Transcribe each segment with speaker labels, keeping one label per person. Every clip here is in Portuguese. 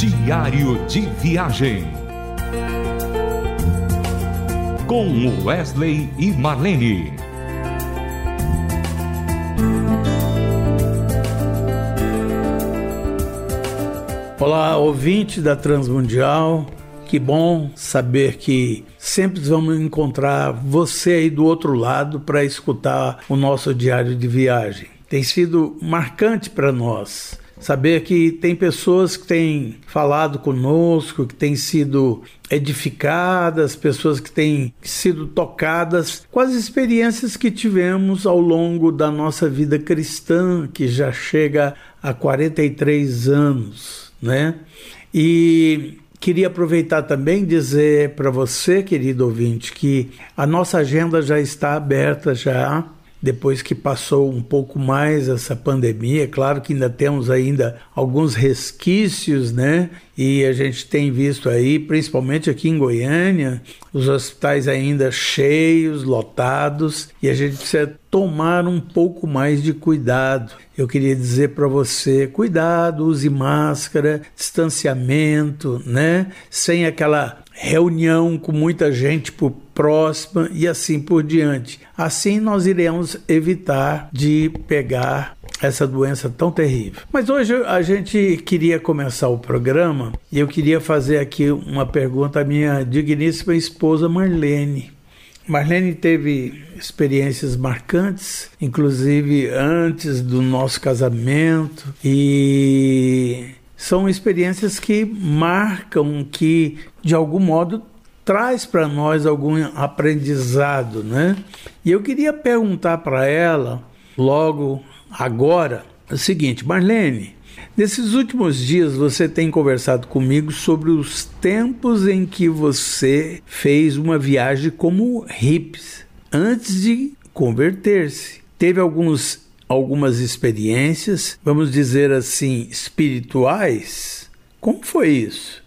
Speaker 1: Diário de Viagem. Com Wesley e Marlene.
Speaker 2: Olá, ouvinte da Transmundial. Que bom saber que sempre vamos encontrar você aí do outro lado para escutar o nosso diário de viagem. Tem sido marcante para nós saber que tem pessoas que têm falado conosco, que têm sido edificadas, pessoas que têm sido tocadas com as experiências que tivemos ao longo da nossa vida cristã, que já chega a 43 anos, né? E Queria aproveitar também dizer para você, querido ouvinte, que a nossa agenda já está aberta já depois que passou um pouco mais essa pandemia, claro que ainda temos ainda alguns resquícios, né? E a gente tem visto aí, principalmente aqui em Goiânia, os hospitais ainda cheios, lotados, e a gente precisa tomar um pouco mais de cuidado. Eu queria dizer para você, cuidado, use máscara, distanciamento, né? Sem aquela reunião com muita gente por próxima e assim por diante. Assim nós iremos evitar de pegar essa doença tão terrível. Mas hoje a gente queria começar o programa e eu queria fazer aqui uma pergunta à minha digníssima esposa Marlene. Marlene teve experiências marcantes, inclusive antes do nosso casamento, e são experiências que marcam, que de algum modo traz para nós algum aprendizado, né? E eu queria perguntar para ela, logo agora, o seguinte: Marlene, nesses últimos dias você tem conversado comigo sobre os tempos em que você fez uma viagem como hips, antes de converter-se. Teve alguns algumas experiências, vamos dizer assim, espirituais. Como foi isso?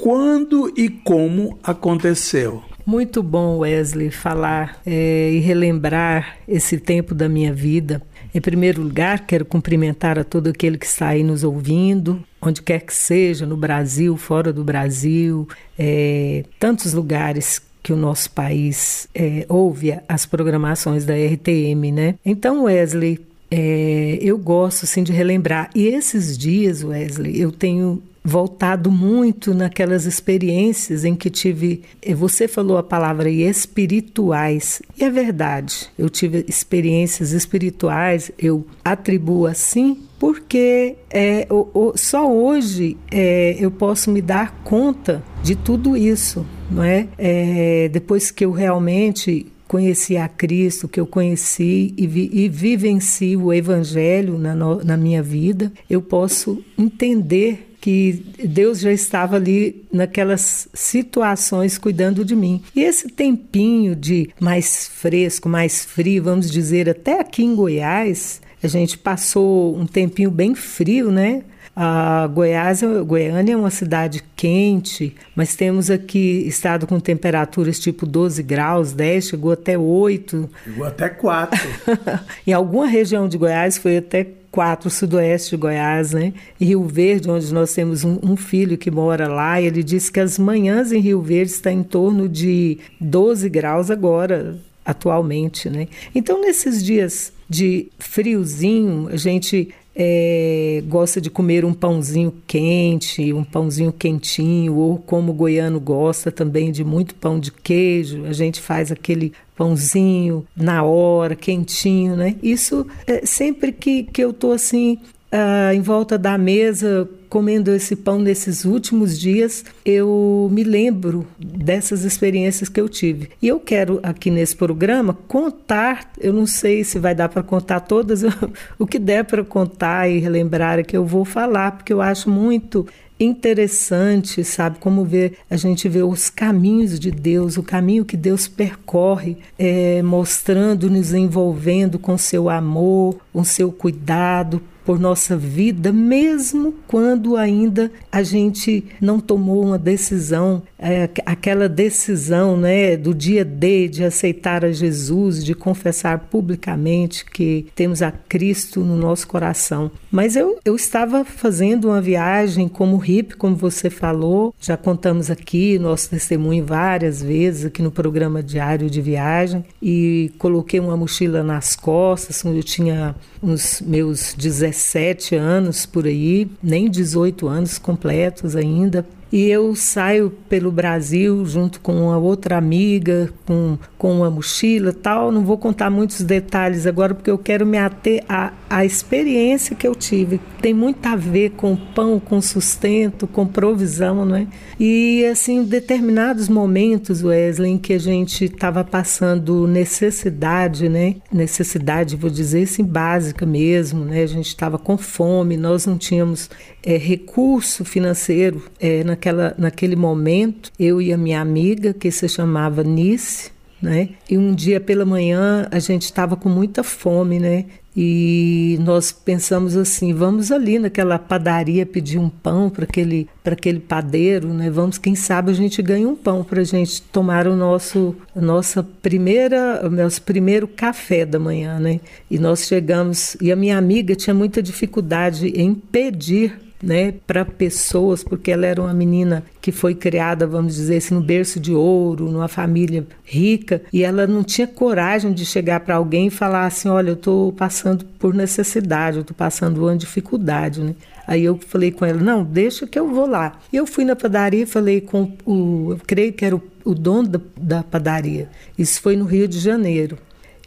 Speaker 2: Quando e como aconteceu?
Speaker 3: Muito bom, Wesley, falar é, e relembrar esse tempo da minha vida. Em primeiro lugar, quero cumprimentar a todo aquele que está aí nos ouvindo, onde quer que seja, no Brasil, fora do Brasil, é, tantos lugares que o nosso país é, ouve as programações da RTM, né? Então, Wesley, é, eu gosto assim de relembrar. E esses dias, Wesley, eu tenho voltado muito naquelas experiências em que tive. Eh, você falou a palavra espirituais. E é verdade, eu tive experiências espirituais, eu atribuo assim porque é, o, o, só hoje é, eu posso me dar conta de tudo isso, não é? é? Depois que eu realmente conheci a Cristo, que eu conheci e, vi, e vivenci o Evangelho na, na minha vida, eu posso entender que Deus já estava ali naquelas situações cuidando de mim. E esse tempinho de mais fresco, mais frio, vamos dizer, até aqui em Goiás, a gente passou um tempinho bem frio, né? A Goiás, Goiânia é uma cidade quente, mas temos aqui estado com temperaturas tipo 12 graus, 10, chegou até 8.
Speaker 2: Chegou até 4.
Speaker 3: em alguma região de Goiás foi até 4, sudoeste de Goiás, né? Rio Verde, onde nós temos um, um, filho que mora lá, ele disse que as manhãs em Rio Verde está em torno de 12 graus agora, atualmente, né? Então, nesses dias de friozinho, a gente é, gosta de comer um pãozinho quente, um pãozinho quentinho, ou como o goiano gosta também de muito pão de queijo, a gente faz aquele pãozinho na hora, quentinho, né? Isso é, sempre que, que eu tô assim uh, em volta da mesa comendo esse pão nesses últimos dias, eu me lembro dessas experiências que eu tive. E eu quero aqui nesse programa contar, eu não sei se vai dar para contar todas, o que der para contar e relembrar é que eu vou falar, porque eu acho muito interessante, sabe? Como ver a gente vê os caminhos de Deus, o caminho que Deus percorre, é, mostrando, nos envolvendo com seu amor, com seu cuidado por nossa vida, mesmo quando ainda a gente não tomou uma decisão, é, aquela decisão né, do dia D de aceitar a Jesus, de confessar publicamente que temos a Cristo no nosso coração. Mas eu, eu estava fazendo uma viagem como Como você falou, já contamos aqui nosso testemunho várias vezes aqui no programa Diário de Viagem e coloquei uma mochila nas costas, quando eu tinha uns meus 17 anos por aí, nem 18 anos completos ainda, e eu saio pelo Brasil junto com uma outra amiga, com, com uma mochila tal. Não vou contar muitos detalhes agora, porque eu quero me ater à, à experiência que eu tive. Tem muito a ver com pão, com sustento, com provisão, não é? E, assim, determinados momentos, Wesley, em que a gente estava passando necessidade, né? Necessidade, vou dizer assim, básica mesmo, né? A gente estava com fome, nós não tínhamos é, recurso financeiro é, naquela, naquele momento, eu e a minha amiga, que se chamava Nice, né? E um dia pela manhã a gente estava com muita fome, né? E nós pensamos assim, vamos ali naquela padaria pedir um pão para aquele aquele padeiro, né? Vamos, quem sabe a gente ganha um pão para a gente tomar o nosso nossa primeira, o nosso primeiro café da manhã, né? E nós chegamos e a minha amiga tinha muita dificuldade em pedir né, para pessoas, porque ela era uma menina que foi criada, vamos dizer assim, no berço de ouro, numa família rica, e ela não tinha coragem de chegar para alguém e falar assim: Olha, eu estou passando por necessidade, eu estou passando uma dificuldade. Né? Aí eu falei com ela: Não, deixa que eu vou lá. E eu fui na padaria e falei com o, eu creio que era o, o dono da, da padaria. Isso foi no Rio de Janeiro.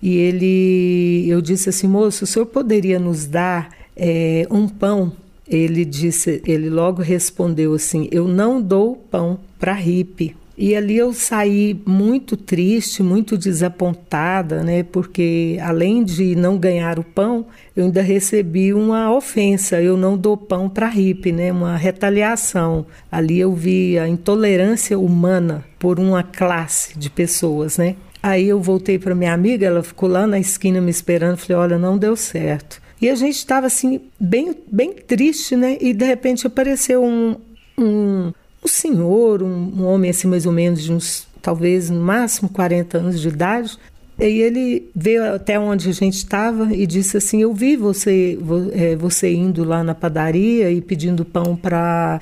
Speaker 3: E ele, eu disse assim, moço, o senhor poderia nos dar é, um pão ele disse, ele logo respondeu assim: Eu não dou pão para hippie. E ali eu saí muito triste, muito desapontada, né? Porque além de não ganhar o pão, eu ainda recebi uma ofensa. Eu não dou pão para hippie, né? Uma retaliação. Ali eu vi a intolerância humana por uma classe de pessoas, né? Aí eu voltei para minha amiga, ela ficou lá na esquina me esperando. Falei: Olha, não deu certo. E a gente estava assim, bem, bem triste, né? E de repente apareceu um, um, um senhor, um, um homem assim, mais ou menos de uns, talvez no máximo 40 anos de idade, e ele veio até onde a gente estava e disse assim: Eu vi você, é, você indo lá na padaria e pedindo pão para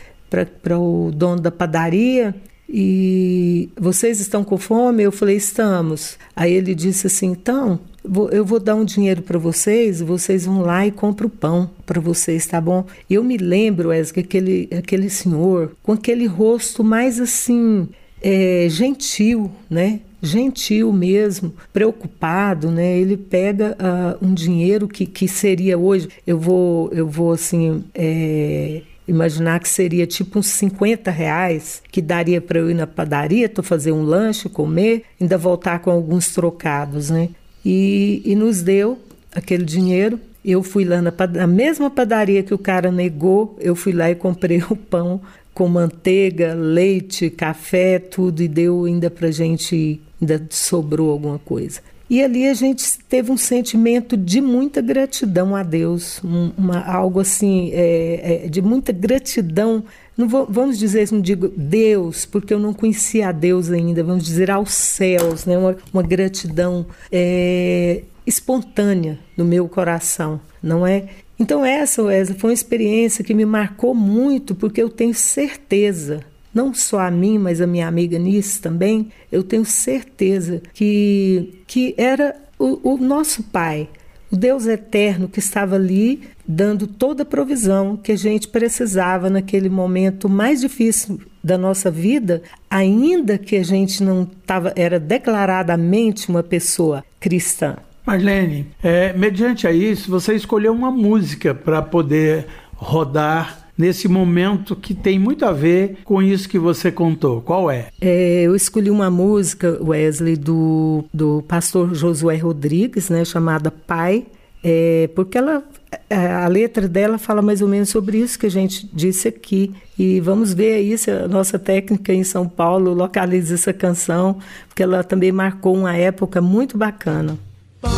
Speaker 3: o dono da padaria. E vocês estão com fome? Eu falei: Estamos. Aí ele disse assim: Então, eu vou dar um dinheiro para vocês, vocês vão lá e compram pão para vocês, tá bom? Eu me lembro, Wesley, aquele, aquele senhor com aquele rosto mais assim, é, gentil, né? Gentil mesmo, preocupado, né? Ele pega uh, um dinheiro que, que seria hoje, eu vou, eu vou assim, é, imaginar que seria tipo uns 50 reais que daria para eu ir na padaria, tô fazer um lanche, comer, ainda voltar com alguns trocados, né? E, e nos deu aquele dinheiro. Eu fui lá na, na mesma padaria que o cara negou, eu fui lá e comprei o pão com manteiga, leite, café, tudo, e deu ainda para gente, ainda sobrou alguma coisa. E ali a gente teve um sentimento de muita gratidão a Deus, uma, algo assim, é, é, de muita gratidão. Não vou, vamos dizer, não digo Deus, porque eu não conhecia a Deus ainda, vamos dizer aos céus, né? uma, uma gratidão é, espontânea no meu coração, não é? Então, essa, Wesley, foi uma experiência que me marcou muito, porque eu tenho certeza não só a mim, mas a minha amiga Nice também, eu tenho certeza que, que era o, o nosso Pai, o Deus eterno que estava ali dando toda a provisão que a gente precisava naquele momento mais difícil da nossa vida, ainda que a gente não tava, era declaradamente uma pessoa cristã.
Speaker 2: Marlene, é, mediante a isso, você escolheu uma música para poder rodar nesse momento que tem muito a ver com isso que você contou. Qual é?
Speaker 3: é eu escolhi uma música, Wesley, do, do pastor Josué Rodrigues, né, chamada Pai, é, porque ela é, a letra dela fala mais ou menos sobre isso que a gente disse aqui. E vamos ver aí se a nossa técnica em São Paulo localiza essa canção, porque ela também marcou uma época muito bacana.
Speaker 4: Pai,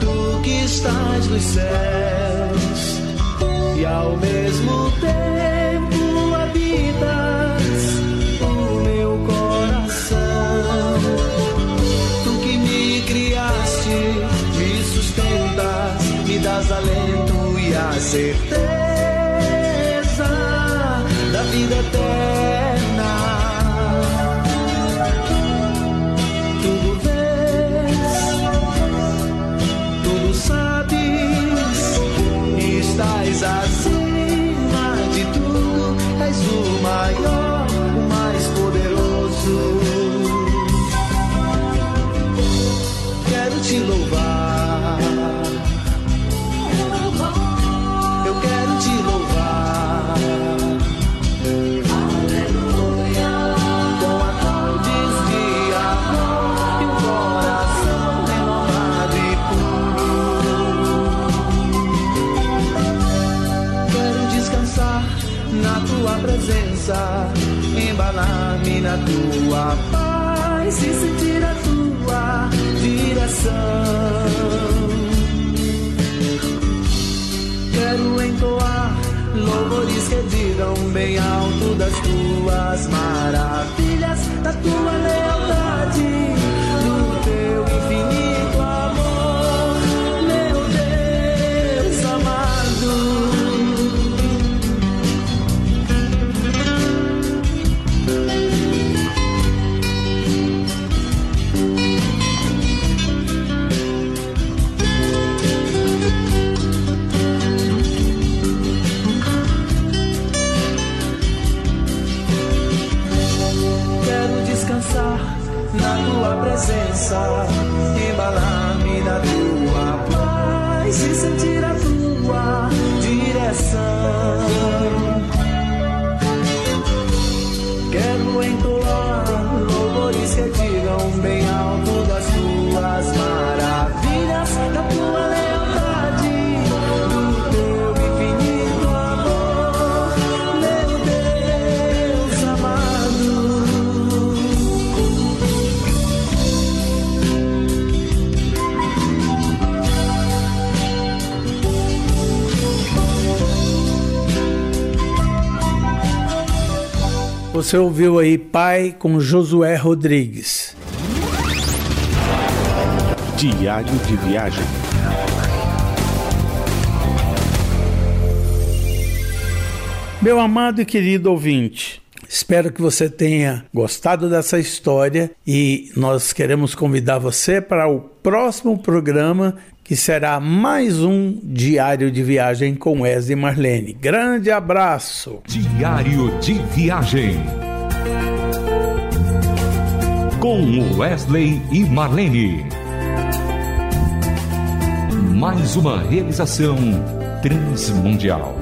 Speaker 4: tu que estás nos céus e ao mesmo tempo habitas o meu coração. Tu que me criaste, me sustentas, me das alento e a certeza vida eterna. Embalar-me na tua paz e sentir a tua direção. Quero entoar louvores que digam bem alto das tuas maravilhas, da tua lealdade, presença, embalar-me
Speaker 2: Você ouviu aí Pai com Josué Rodrigues.
Speaker 5: Diário de viagem.
Speaker 2: Meu amado e querido ouvinte, espero que você tenha gostado dessa história e nós queremos convidar você para o próximo programa que será mais um Diário de Viagem com Wesley Marlene. Grande abraço!
Speaker 1: Diário de Viagem. Com Wesley e Marlene. Mais uma realização transmundial.